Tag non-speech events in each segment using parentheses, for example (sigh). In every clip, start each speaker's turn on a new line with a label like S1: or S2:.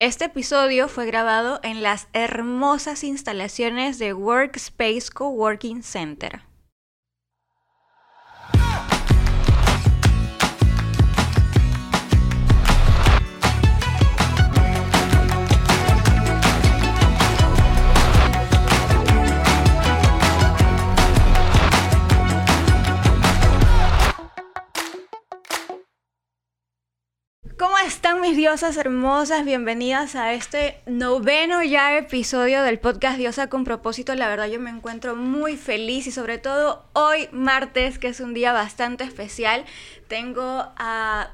S1: Este episodio fue grabado en las hermosas instalaciones de Workspace Coworking Center. Diosas hermosas? Bienvenidas a este noveno ya episodio del podcast Diosa con propósito. La verdad yo me encuentro muy feliz y sobre todo hoy martes, que es un día bastante especial, tengo a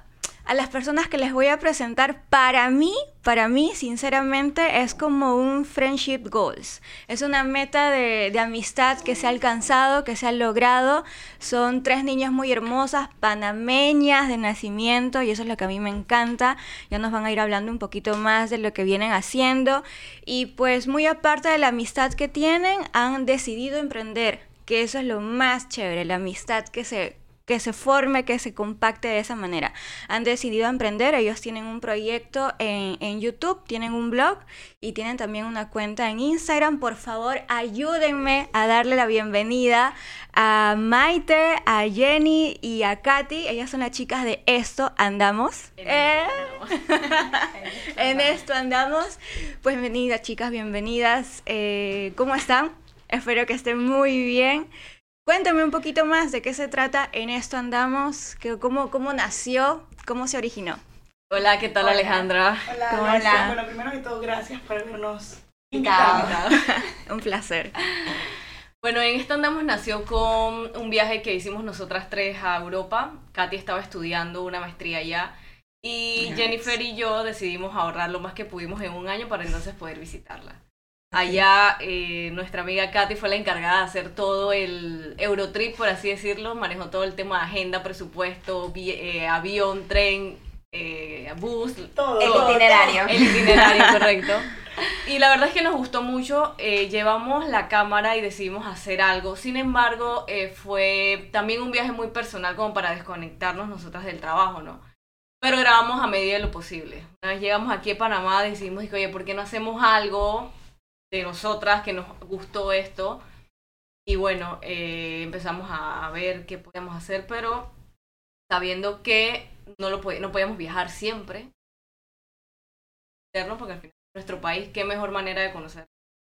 S1: a las personas que les voy a presentar, para mí, para mí, sinceramente, es como un friendship goals. Es una meta de, amistad que se ha alcanzado, que se ha logrado. Son tres niñas muy hermosas, panameñas de nacimiento, y eso es lo que a mí me encanta. Ya nos van a ir hablando un poquito más de lo que vienen haciendo. Y pues muy aparte de la amistad que tienen, han decidido emprender, que eso es lo más chévere, la amistad que se que se forme, que se compacte de esa manera. Han decidido emprender, ellos tienen un proyecto en, en, YouTube, tienen un blog y tienen también una cuenta en Instagram. Por favor, ayúdenme a darle la bienvenida a Maite, a Jenny y a Katy. Ellas son las chicas de Esto Andamos. En, eh, (laughs) en Esto Andamos. Pues bienvenidas chicas, bienvenidas. Eh, ¿Cómo están? Espero que estén muy bien. Cuéntame un poquito más de qué se trata En esto andamos, que, cómo, cómo nació, cómo se originó.
S2: Hola, ¿qué tal
S3: hola.
S2: Alejandra?
S3: Hola, ¿Cómo hola. Bueno, primero que todo, gracias por habernos invitado. (laughs)
S1: un placer.
S2: Bueno, en esto andamos nació con un viaje que hicimos nosotras tres a Europa. Katy estaba estudiando una maestría allá. Y nice. Jennifer y yo decidimos ahorrar lo más que pudimos en un año para entonces poder visitarla. Allá eh, nuestra amiga Katy fue la encargada de hacer todo el Eurotrip, por así decirlo, manejó todo el tema de agenda, presupuesto, eh, avión, tren, eh, bus,
S3: todo.
S4: El itinerario.
S2: El itinerario, correcto. Y la verdad es que nos gustó mucho, eh, llevamos la cámara y decidimos hacer algo, sin embargo fue también un viaje muy personal como para desconectarnos nosotras del trabajo, ¿no? Pero grabamos a medida de lo posible. Una vez llegamos aquí a Panamá decidimos, oye, ¿por qué no hacemos algo de nosotras que nos gustó esto. Y bueno, eh, empezamos a ver qué podíamos hacer, pero sabiendo que no, lo no podíamos viajar siempre. Porque al final nuestro país, qué mejor manera de conocer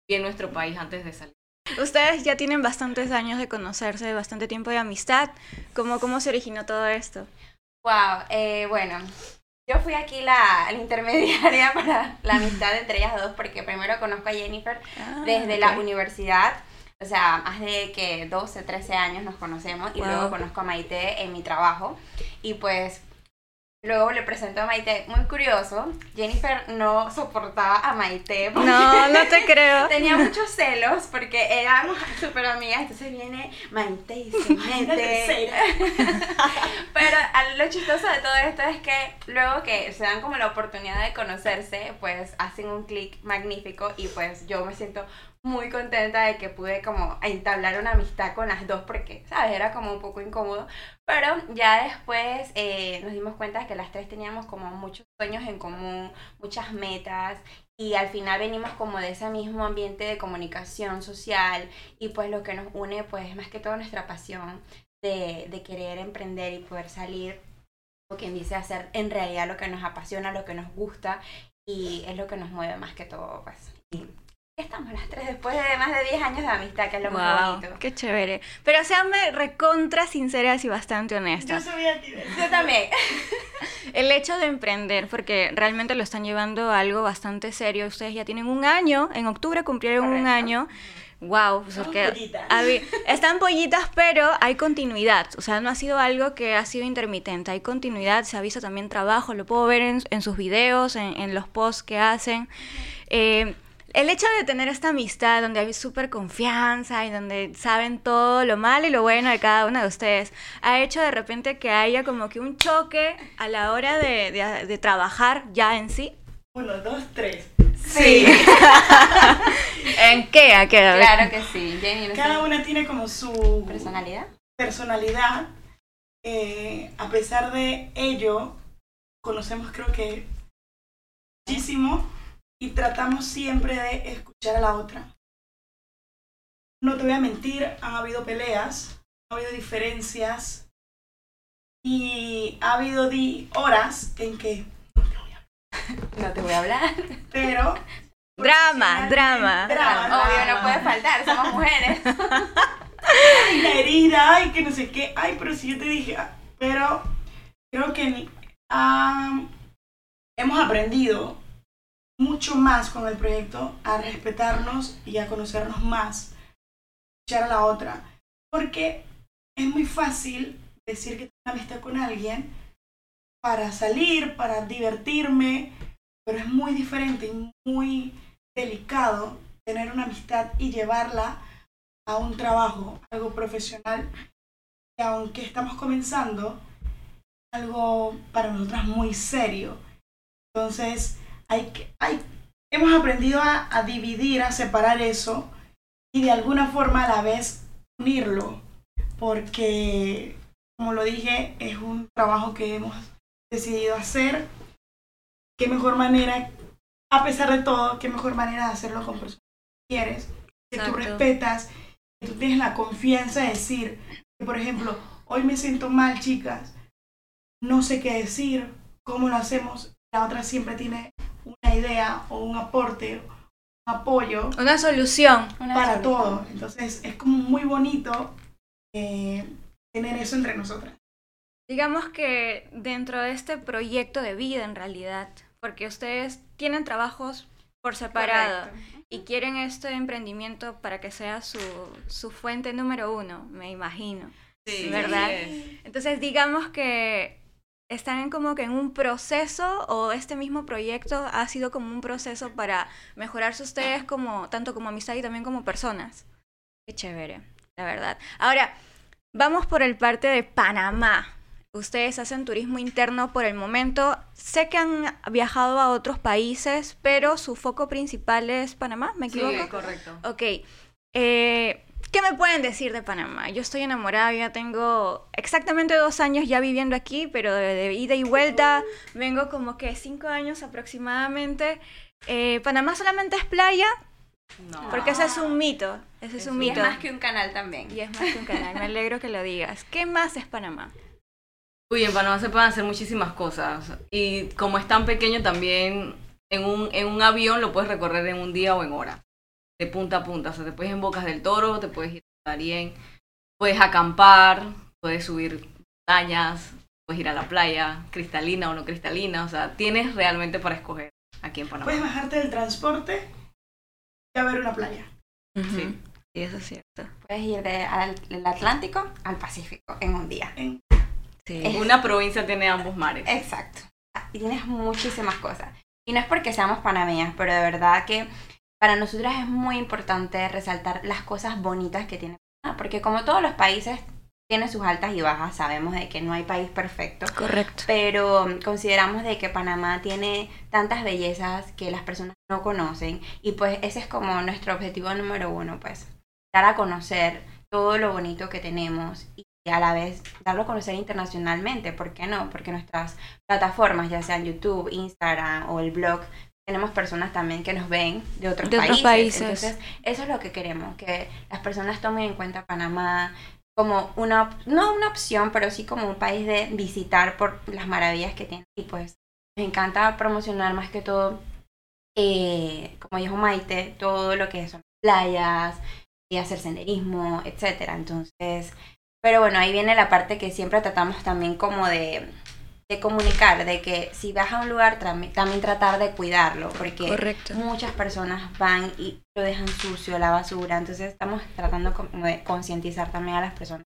S2: bien nuestro país antes de salir.
S1: Ustedes ya tienen bastantes años de conocerse, bastante tiempo de amistad. ¿Cómo, cómo se originó todo esto?
S4: Wow, eh, bueno, yo fui aquí la, la, intermediaria (laughs) para la amistad entre ellas dos porque primero conozco a Jennifer ah, desde okay. la universidad, o sea, más de que 12, 13 años nos conocemos y wow. luego conozco a Maite en mi trabajo y pues luego le presento a Maite, muy curioso, Jennifer no soportaba a Maite.
S1: No, no te (laughs) creo.
S4: Tenía muchos celos porque éramos súper amigas, entonces viene Maite y se mete. (laughs) Pero lo chistoso de todo esto es que luego que se dan como la oportunidad de conocerse, pues hacen un clic magnífico y pues yo me siento muy contenta de que pude como entablar una amistad con las dos porque, ¿sabes? Era como un poco incómodo. Pero ya después eh, nos dimos cuenta de que las tres teníamos como muchos sueños en común, muchas metas y al final venimos como de ese mismo ambiente de comunicación social y pues lo que nos une pues es más que todo nuestra pasión de, de querer emprender y poder salir, o quien dice, hacer en realidad lo que nos apasiona, lo que nos gusta y es lo que nos mueve más que todo pues. Estamos las tres después de más de 10 años de amistad, que es lo
S1: wow,
S4: más bonito.
S1: Qué chévere. Pero seanme recontra sinceras y bastante honestas.
S3: Yo sabía que
S4: Yo también. (laughs)
S1: El hecho de emprender, porque realmente lo están llevando a algo bastante serio. Ustedes ya tienen un año, en octubre cumplieron
S4: Correcto.
S1: un año. Wow,
S3: porque pollitas. (laughs)
S1: están pollitas, pero hay continuidad. O sea, no ha sido algo que ha sido intermitente. Hay continuidad, se ha visto también trabajo, lo puedo ver en, en sus videos, en, en, los posts que hacen. Eh, el hecho de tener esta amistad donde hay súper confianza y donde saben todo lo malo y lo bueno de cada una de ustedes, ha hecho de repente que haya como que un choque a la hora de, de, de trabajar ya en sí.
S3: Uno, dos, tres.
S1: Sí. (laughs) ¿En qué? ¿A qué?
S4: Claro que sí. Jenny, no
S3: cada una tiene como su
S4: personalidad.
S3: Personalidad. Eh, a pesar de ello, conocemos creo que muchísimo y tratamos siempre de escuchar a la otra. No te voy a mentir, han habido peleas, ha habido diferencias y ha habido horas en que
S4: no te voy a hablar.
S3: Pero
S1: Drama, drama.
S3: drama,
S4: Obvio, no puede faltar, somos mujeres.
S3: ay, la herida, ay, que no sé qué, ay, pero si yo te dije, ah, pero creo que ah, hemos aprendido mucho más con el proyecto a respetarnos y a conocernos más, escuchar a la otra, porque es muy fácil decir que tengo una amistad con alguien para salir, para divertirme, pero es muy diferente y muy delicado tener una amistad y llevarla a un trabajo, algo profesional, que aunque estamos comenzando, algo para nosotras muy serio. Entonces, hay que, hay, hemos aprendido a, a dividir, a separar eso y de alguna forma a la vez unirlo, porque, como lo dije, es un trabajo que hemos decidido hacer. Qué mejor manera, a pesar de todo, qué mejor manera de hacerlo con personas que quieres, que tú respetas, que tú tienes la confianza de decir, que, por ejemplo, hoy me siento mal, chicas, no sé qué decir, cómo lo hacemos. La otra siempre tiene una idea o un aporte, un apoyo
S1: Una solución.
S4: Una
S3: para
S4: solución.
S3: todo. Entonces es como muy bonito eh, tener eso entre nosotras.
S1: Digamos que dentro de este proyecto de vida en realidad, porque ustedes tienen trabajos por separado
S4: Correcto.
S1: y quieren este emprendimiento para que sea su, su fuente número uno, me imagino.
S2: Sí,
S1: ¿Verdad? Entonces digamos que están como que en un proceso o este mismo proyecto ha sido como un proceso para mejorarse ustedes como tanto como amistad y también como personas. Qué chévere, la verdad. Ahora, vamos por el parte de Panamá. Ustedes hacen turismo interno por el momento. Sé que han viajado a otros países, pero su foco principal es Panamá, ¿me
S2: Sí,
S1: equivoco?
S2: correcto.
S1: Ok. Eh, ¿Qué me pueden decir de Panamá? Yo estoy enamorada, ya tengo exactamente dos años ya viviendo aquí, pero de, de ida y vuelta vengo como que cinco años aproximadamente. Eh, Panamá solamente es playa,
S2: No.
S1: porque ese es un mito. Ese es un
S2: un
S4: Y es
S1: mito.
S4: más que un canal también.
S1: Y es más que un canal. Me alegro que lo digas. ¿Qué más es Panamá?
S2: Uy, en Panamá se pueden hacer muchísimas cosas. Y como es tan pequeño, también en un, en un avión lo puedes recorrer en un día o en hora. De punta a punta. O sea, te puedes ir en Bocas del Toro, te puedes ir a Darien, puedes acampar, puedes subir montañas, puedes ir a la playa, cristalina o no cristalina. O sea, tienes realmente para escoger aquí en Panamá.
S3: Puedes bajarte del transporte y a ver una playa.
S2: Sí.
S1: Y eso es cierto.
S4: Puedes ir de- del Atlántico al Pacífico en un día.
S3: En-
S1: Sí.
S4: Es-
S2: Una provincia tiene ambos mares.
S4: Exacto. Y tienes muchísimas cosas. Y no es porque seamos panameñas, pero de verdad que para nosotras es muy importante resaltar las cosas bonitas que tiene Panamá. Porque como todos los países tiene sus altas y bajas, sabemos de que no hay país perfecto.
S1: Correcto.
S4: pero consideramos de que Panamá tiene tantas bellezas que las personas no conocen y pues ese es como nuestro objetivo número uno, pues dar a conocer todo lo bonito que tenemos y a la vez darlo a conocer internacionalmente, ¿por qué no? Porque nuestras plataformas, ya sean YouTube, Instagram o el blog, tenemos personas también que nos ven de otros,
S1: De otros
S4: países.
S1: países.
S4: Entonces, eso es lo que queremos, que las personas tomen en cuenta Panamá como una, no una opción, pero sí como un país de visitar por las maravillas que tiene. Y pues nos encanta promocionar más que todo, eh, como dijo Maite, todo lo que son playas, y hacer senderismo, etcétera. Entonces, pero bueno, ahí viene la parte que siempre tratamos también como de, de comunicar, de que si vas a un lugar tam- también tratar de cuidarlo, porque
S1: Correcto.
S4: muchas personas van y lo dejan sucio, la basura, entonces estamos tratando como de concientizar también a las personas.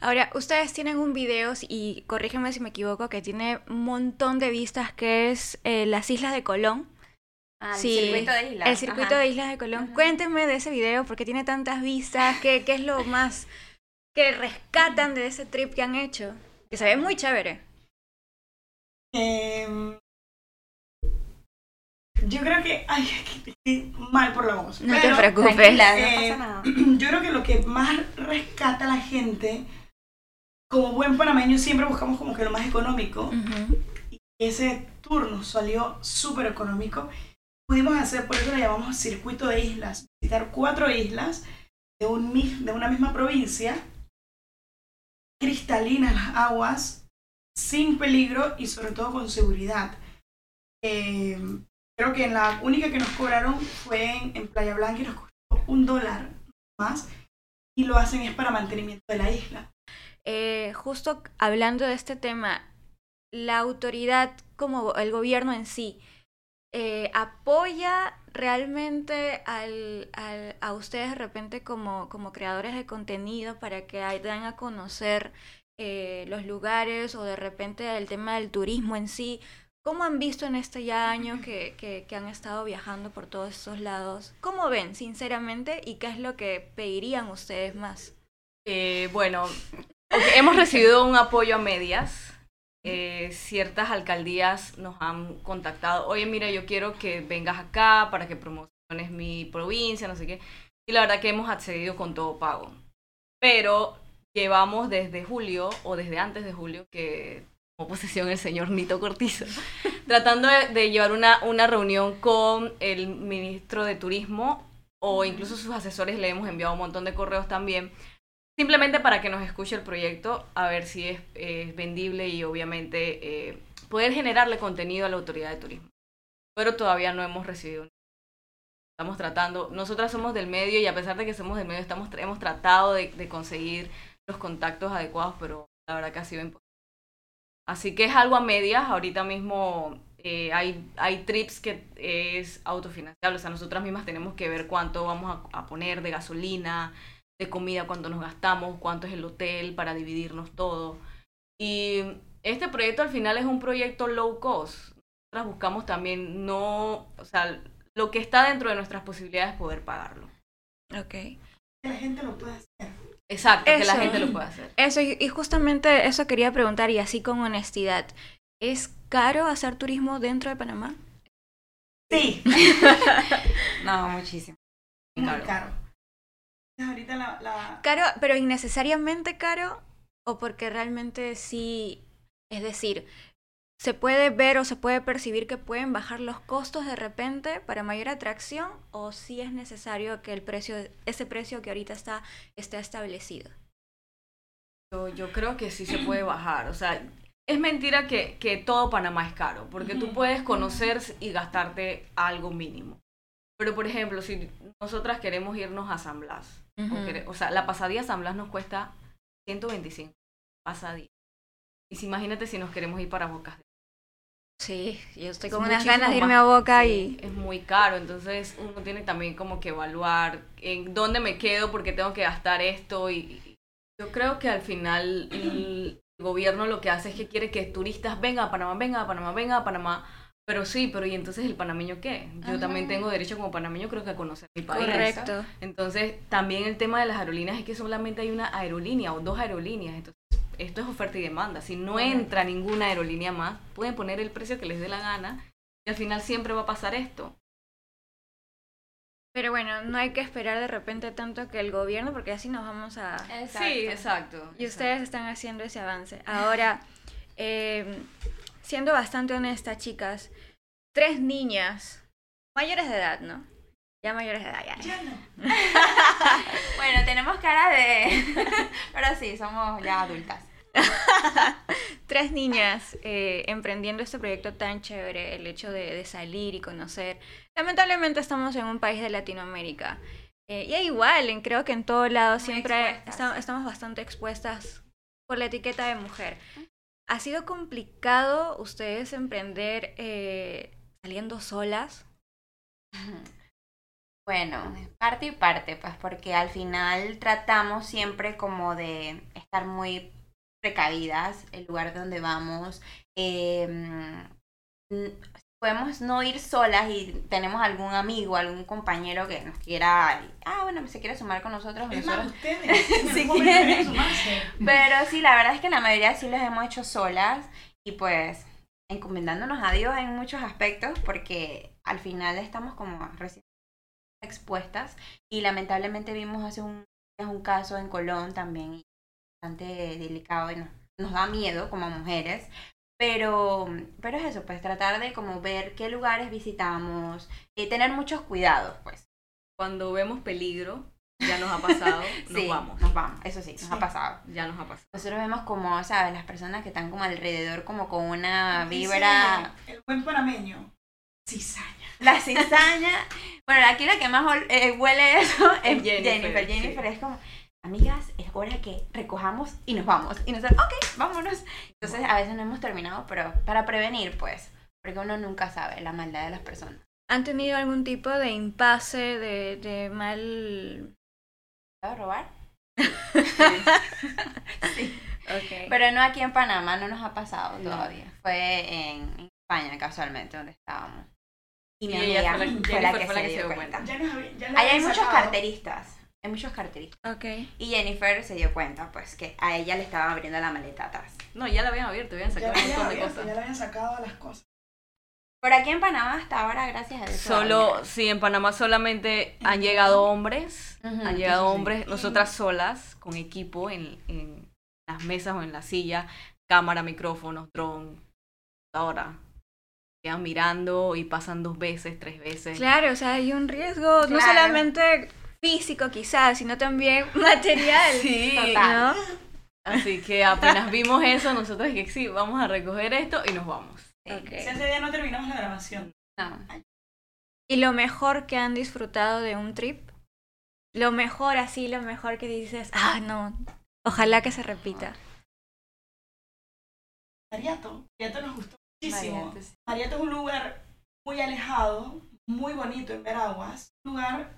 S1: Ahora, ustedes tienen un video, y corrígeme si me equivoco, que tiene un montón de vistas, que es eh, las Islas de Colón.
S4: Ah,
S1: Sí,
S4: el circuito de islas.
S1: El circuito
S4: ajá.
S1: de Islas de Colón.
S4: Ajá.
S1: Cuéntenme de ese video, porque tiene tantas vistas. ¿Qué, qué es lo más que rescatan de ese trip que han hecho? Que se ve muy chévere.
S3: Em, yo creo que. Ay, estoy mal por la voz.
S1: No te preocupes.
S4: Tranquila, no
S3: Eh,
S4: pasa nada. (clears throat)
S3: Yo creo que lo que más rescata a la gente, como buen panameño, siempre buscamos como que lo más económico. Y ese tour nos salió súper económico. pudimos hacer, por eso le llamamos circuito de islas, visitar cuatro islas de, un, de una misma provincia, cristalinas las aguas, sin peligro y sobre todo con seguridad. Eh, creo que la única que nos cobraron fue en, Playa Blanca y nos costó un dólar más y lo hacen es para mantenimiento de la isla.
S1: Eh, justo hablando de este tema, la autoridad como el gobierno en sí, eh, apoya realmente al, al, a ustedes de repente como, como creadores de contenido para que den a conocer eh, los lugares o de repente el tema del turismo en sí. ¿Cómo han visto en este ya año que, que, han estado viajando por todos esos lados? ¿Cómo ven, sinceramente, y qué es lo que pedirían ustedes más?
S2: Eh, bueno, hemos recibido un apoyo a medias. Eh, ciertas alcaldías nos han contactado, oye, mira, yo quiero que vengas acá para que promociones mi provincia, no sé qué. Y la verdad que hemos accedido con todo pago. Pero llevamos desde julio o desde antes de julio que tomó posesión el señor Nito Cortizo, (laughs) tratando de, llevar una, una reunión con el ministro de Turismo o incluso sus asesores le hemos enviado un montón de correos también, simplemente para que nos escuche el proyecto, a ver si es, vendible y obviamente eh, poder generarle contenido a la autoridad de turismo. Pero todavía no hemos recibido estamos tratando, nosotras somos del medio y a pesar de que somos del medio, estamos, hemos tratado de, de conseguir los contactos adecuados, pero la verdad que ha sido imposible. Así que es algo a medias, ahorita mismo eh, hay, hay trips que es autofinanciable, o sea, nosotras mismas tenemos que ver cuánto vamos a, poner de gasolina, de comida, cuánto nos gastamos, cuánto es el hotel para dividirnos todo. Y este proyecto al final es un proyecto low cost. Nosotras buscamos también no, o sea, lo que está dentro de nuestras posibilidades poder pagarlo.
S1: Ok.
S3: La gente lo puede hacer.
S2: Exacto, que la gente lo pueda hacer.
S1: Eso, y justamente eso quería preguntar, y así con honestidad. ¿Es caro hacer turismo dentro de Panamá?
S3: Sí. (laughs)
S4: no, muchísimo.
S3: Muy caro. Ahorita la, la...
S1: Caro, pero innecesariamente caro, o porque realmente sí, es decir, se puede ver o se puede percibir que pueden bajar los costos de repente para mayor atracción o si es necesario que el precio, ese precio que ahorita está, esté establecido?
S2: Yo, yo creo que sí se puede bajar. O sea, es mentira que, que todo Panamá es caro, porque tú puedes conocer y gastarte algo mínimo. Pero, por ejemplo, si nosotras queremos irnos a San Blas, o, sea, la pasadía a San Blas nos cuesta 125 pasadía. Y si imagínate si nos queremos ir para Bocas
S1: Sí, yo estoy con unas ganas de irme a Boca y...
S2: Es muy caro, entonces uno tiene también como que evaluar en dónde me quedo porque tengo que gastar esto y yo creo que al final el gobierno lo que hace es que quiere que turistas vengan a Panamá, vengan a Panamá, vengan a Panamá. Pero sí, pero ¿y entonces el panameño qué? Yo también tengo derecho como panameño creo que a conocer mi país.
S1: Correcto.
S2: Entonces, también el tema de las aerolíneas es que solamente hay una aerolínea o dos aerolíneas. Entonces, esto es oferta y demanda. Si no entra ninguna aerolínea más, pueden poner el precio que les dé la gana y al final siempre va a pasar esto.
S1: Pero bueno, no hay que esperar de repente tanto que el gobierno, porque así nos vamos a...
S2: Sí, exacto.
S1: Y ustedes están haciendo ese avance. Ahora, em, siendo bastante honesta, chicas, tres niñas, mayores de edad, ¿no? Ya mayores de edad, ya.
S3: Ya no. (laughs) (laughs)
S4: bueno, tenemos cara de... (laughs) Pero sí, somos ya adultas. (laughs)
S1: Tres niñas eh, emprendiendo este proyecto tan chévere, el hecho de, salir y conocer. Lamentablemente estamos en un país de Latinoamérica. Eh, y igual, en, creo que en todo lado siempre estamos bastante expuestas por la etiqueta de mujer. ¿Ha sido complicado ustedes emprender eh, saliendo solas? (laughs)
S4: Bueno, parte y parte, pues porque al final tratamos siempre como de estar muy precavidas, el lugar donde vamos. Eh, podemos no ir solas y tenemos algún amigo, algún compañero que nos quiera, ah, bueno, se quiere sumar con nosotros.
S3: Es
S4: nosotros
S3: ustedes, (laughs)
S4: si quieren. Pero sí, la verdad es que la mayoría sí los hemos hecho solas y pues encomendándonos a Dios en muchos aspectos porque al final estamos como recién expuestas y lamentablemente vimos hace un, un caso en Colón también bastante delicado y nos, da miedo como mujeres, Pero, pero es eso, pues tratar de como ver qué lugares visitamos y tener muchos cuidados, pues.
S2: Cuando vemos peligro, ya nos ha pasado, (laughs) nos
S4: sí,
S2: vamos.
S4: Nos vamos, eso sí, nos
S3: Sí.
S4: ha pasado.
S2: Ya nos ha pasado.
S4: Nosotros vemos como, ¿sabes? Las personas que están como alrededor, como con una vibra.
S3: El buen panameño. Cizaña.
S4: La cizaña. Bueno, aquí la que más eh, huele eso es
S2: Jennifer,
S4: Jennifer.
S2: sí.
S4: Jennifer es como, amigas, es hora que recojamos y nos vamos. Y nosotros, ok, vámonos. Entonces a veces no hemos terminado, pero para prevenir, pues. Porque uno nunca sabe la maldad de las personas.
S1: ¿Han tenido algún tipo de impasse, de, de mal...
S4: ¿Puedo robar? (laughs) sí.
S1: Ok.
S4: Pero no aquí en Panamá, no nos ha pasado todavía. Fue en, España, casualmente, donde estábamos. Y mi amiga
S2: fue
S4: fue
S2: la-
S4: que
S2: fue la
S4: se
S2: que se
S4: dio
S2: dio
S4: cuenta.
S2: cuenta.
S3: Ya nos había- ya lo
S4: Ahí hay muchos carteristas. Hay muchos carteristas.
S1: Ok.
S4: Y Jennifer se dio cuenta, pues, que a ella le estaban abriendo la maleta atrás.
S2: No, ya la habían abierto, habían sacado un montón de cosas.
S3: ya le habían sacado las cosas.
S4: Por aquí en Panamá hasta ahora, gracias a Dios.
S2: Solo, sí, en Panamá solamente han llegado hombres, han llegado
S4: sí.
S2: hombres, nosotras solas, con equipo en, en las mesas o en la silla, cámara, micrófonos, dron, ahora. Quedan mirando y pasan dos veces, tres veces.
S1: Claro, o sea, hay un riesgo no solamente físico quizás, sino también (laughs) material.
S2: Sí,
S4: Total.
S1: ¿no?
S2: así que apenas vimos eso, nosotros que sí, vamos a recoger esto y nos vamos.
S3: Si ese día no terminamos la grabación.
S4: No.
S1: Y lo mejor que han disfrutado de un trip. Lo mejor así, lo mejor que dices, ah, no, ojalá que se repita.
S3: Mariato. Mariato nos gustó muchísimo.
S4: Mariato, sí.
S3: Mariato es un lugar muy alejado, muy bonito en Veraguas. Un lugar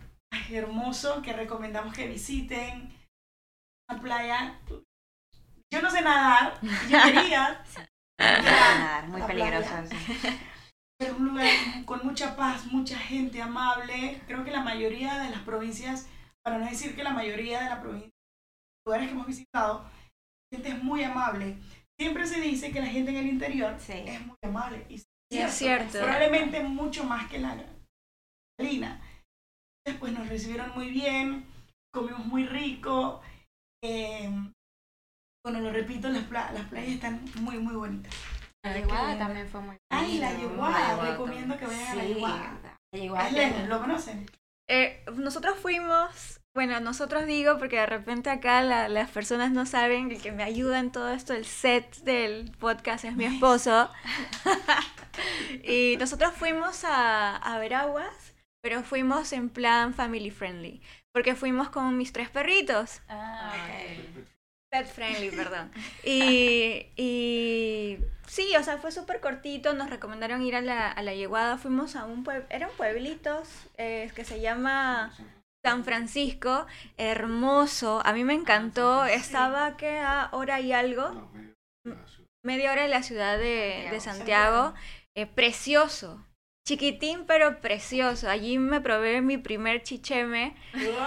S3: hermoso que recomendamos que visiten. Una playa. Yo no sé nadar, yo quería, (laughs)
S4: nadar, muy
S3: La
S4: peligroso.
S3: pero un lugar con mucha paz, mucha gente amable. Creo que la mayoría de las provincias, para no decir que la mayoría de las provincias, lugares que hemos visitado, la gente es muy amable. Siempre se dice que la gente en el interior
S4: Sí.
S3: es muy amable. Y
S1: Sí, es cierto.
S3: Probablemente mucho más que la Lina. Después nos recibieron muy bien, comimos muy rico. eh, bueno, lo repito, las, pla- las playas están muy, muy bonitas.
S4: La yeguada también fue muy
S3: Ay, la yeguada, recomiendo que vayan a la yeguada.
S4: la yeguada
S3: ¿lo conocen?
S1: Eh, nosotros fuimos, bueno, nosotros digo porque de repente acá la- las personas no saben que el que me ayuda en todo esto, el set del podcast es mi esposo. (laughs) (laughs) y nosotros fuimos a, a Veraguas, pero fuimos en plan family friendly, porque fuimos con mis tres perritos.
S4: Ah, ok.
S1: Pet friendly, perdón. (laughs) Y, y sí, o sea, fue súper cortito. Nos recomendaron ir a la, a la yeguada. Fuimos a un pueblo, eran pueblitos eh, que se llama San Francisco. Hermoso. A mí me encantó. Estaba que a hora y algo, media hora de la ciudad de, de Santiago. Eh, precioso. Chiquitín, pero precioso. Allí me probé mi primer chicheme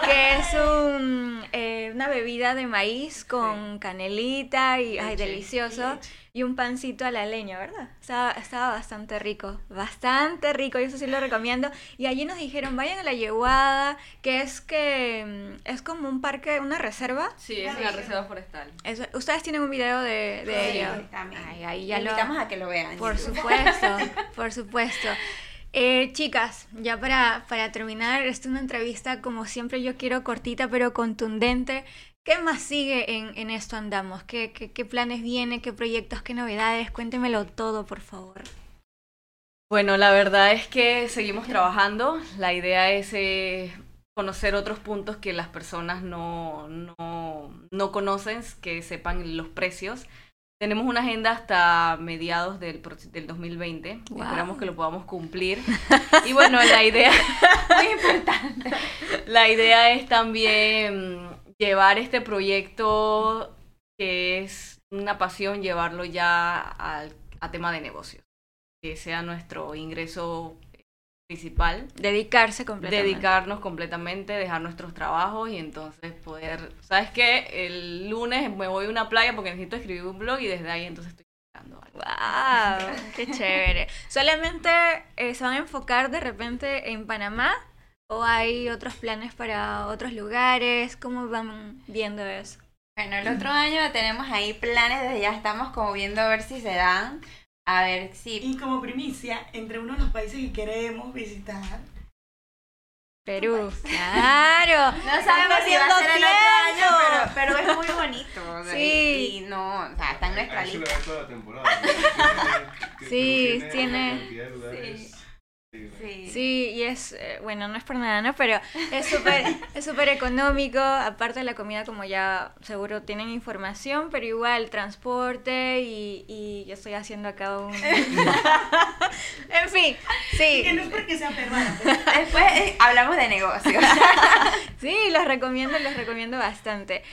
S1: que es un, eh, una bebida de maíz con canelita y ay, delicioso y un pancito a la leña, ¿verdad? Estaba, estaba bastante rico, bastante rico, y eso sí lo recomiendo. Y allí nos dijeron, vayan a la Yeguada, que es que mm, es como un parque, una reserva.
S2: Sí, es una reserva forestal.
S1: Eso- ustedes tienen un video de, de
S4: Sí,
S1: ello.
S4: también.
S1: Ay, ahí ya lo,
S4: invitamos a que lo vean.
S1: por
S4: YouTube.
S1: supuesto, por supuesto. Eh, chicas, ya para, para terminar, esta es una entrevista como siempre yo quiero cortita pero contundente. ¿Qué más sigue en, en esto andamos? ¿Qué, qué, qué planes vienen? ¿Qué proyectos? ¿Qué novedades? Cuéntemelo todo, por favor.
S2: Bueno, la verdad es que seguimos trabajando. La idea es eh, conocer otros puntos que las personas no, no, no conocen, que sepan los precios. Tenemos una agenda hasta mediados del, del 2020.
S1: Wow.
S2: Esperamos que lo podamos cumplir. Y bueno, la idea, (laughs)
S4: Muy importante.
S2: la idea es también llevar este proyecto que es una pasión, llevarlo ya al, a tema de negocios. Que sea nuestro ingreso principal.
S1: Dedicarse completamente.
S2: Dedicarnos completamente, dejar nuestros trabajos y entonces poder, ¿sabes qué? El lunes me voy a una playa porque necesito escribir un blog y desde ahí entonces estoy creando algo.
S1: ¡Wow! (laughs) ¡Qué chévere! ¿Solamente eh, se van a enfocar de repente en Panamá? ¿O hay otros planes para otros lugares? ¿Cómo van viendo eso?
S4: Bueno, el otro año tenemos ahí planes, desde ya estamos como viendo a ver si se dan. A ver, sí.
S3: Y como primicia, entre uno de los países que queremos visitar,
S1: Perú. Claro. (laughs)
S4: No sabemos si va a ser el otro año, pero, pero es muy bonito. o sea,
S1: Sí.
S4: Y no, o sea, está en nuestra lista.
S5: toda la temporada. (laughs)
S1: Sí, tiene-.
S4: Sí.
S5: Sí.
S4: Sí.
S1: Sí, y es, eh, bueno, no es por nada, ¿no? Pero es súper (laughs) es súper económico, aparte de la comida, como ya seguro tienen información, pero igual transporte y, y yo estoy haciendo acá un... (laughs) en fin,
S3: que no es
S1: sí,
S3: porque sea peruana, pero (laughs)
S4: Después eh, hablamos de negocios.
S1: sí, los recomiendo, los recomiendo bastante.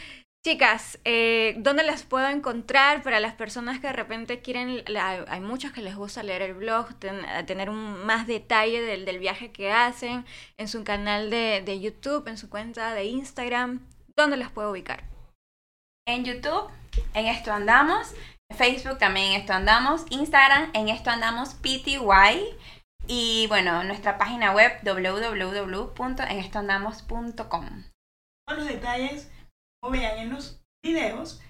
S1: Chicas, eh, ¿dónde las puedo encontrar para las personas que de repente quieren, la- hay muchos que les gusta leer el blog, ten- tener un más detalle del, del viaje que hacen, en su canal de, de YouTube, en su cuenta de Instagram, ¿dónde las puedo ubicar?
S4: En YouTube, en esto andamos. Facebook también en esto andamos. Instagram, en esto andamos PTY. Y bueno, nuestra página web www.enestoandamos.com.
S3: todos los detalles, vean en los videos,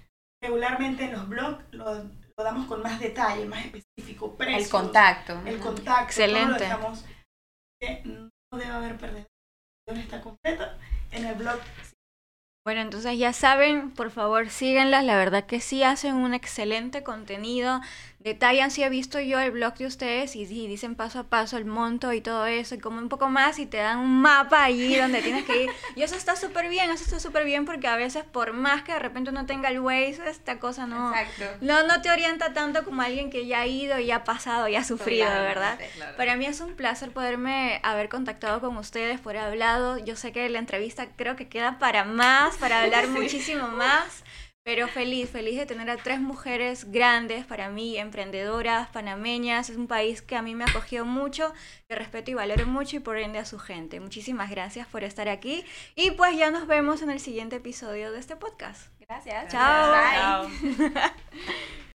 S3: regularmente en los blogs lo, lo damos con más detalle, más específico, precios,
S4: El contacto.
S3: el contacto, todo lo
S1: Excelente.
S3: dejamos no debe haber pérdida. Está completo en el blog.
S1: Bueno, entonces ya saben, por favor síguenlas, la verdad que sí hacen un excelente contenido, detallan si he visto yo el blog de ustedes y, dicen paso a paso el monto y todo eso, y como un poco más y te dan un mapa allí donde tienes que ir. Y eso está súper bien, eso está súper bien porque a veces por más que de repente uno tenga el Waze, esta cosa no,
S4: Exacto.
S1: no, no te orienta tanto como alguien que ya ha ido y ha pasado y ha sufrido, ¿verdad?
S4: Claro.
S1: Para mí es un placer poderme haber contactado con ustedes, por haber hablado. Yo sé que la entrevista creo que queda para más, para hablar (laughs) muchísimo más, pero feliz, feliz de tener a tres mujeres grandes para mí, emprendedoras, panameñas. Es un país que a mí me ha acogido mucho, que respeto y valoro mucho y por ende a su gente. Muchísimas gracias por estar aquí y pues ya nos vemos en el siguiente episodio de este podcast.
S4: Gracias.
S1: Chao.
S4: Bye. (laughs)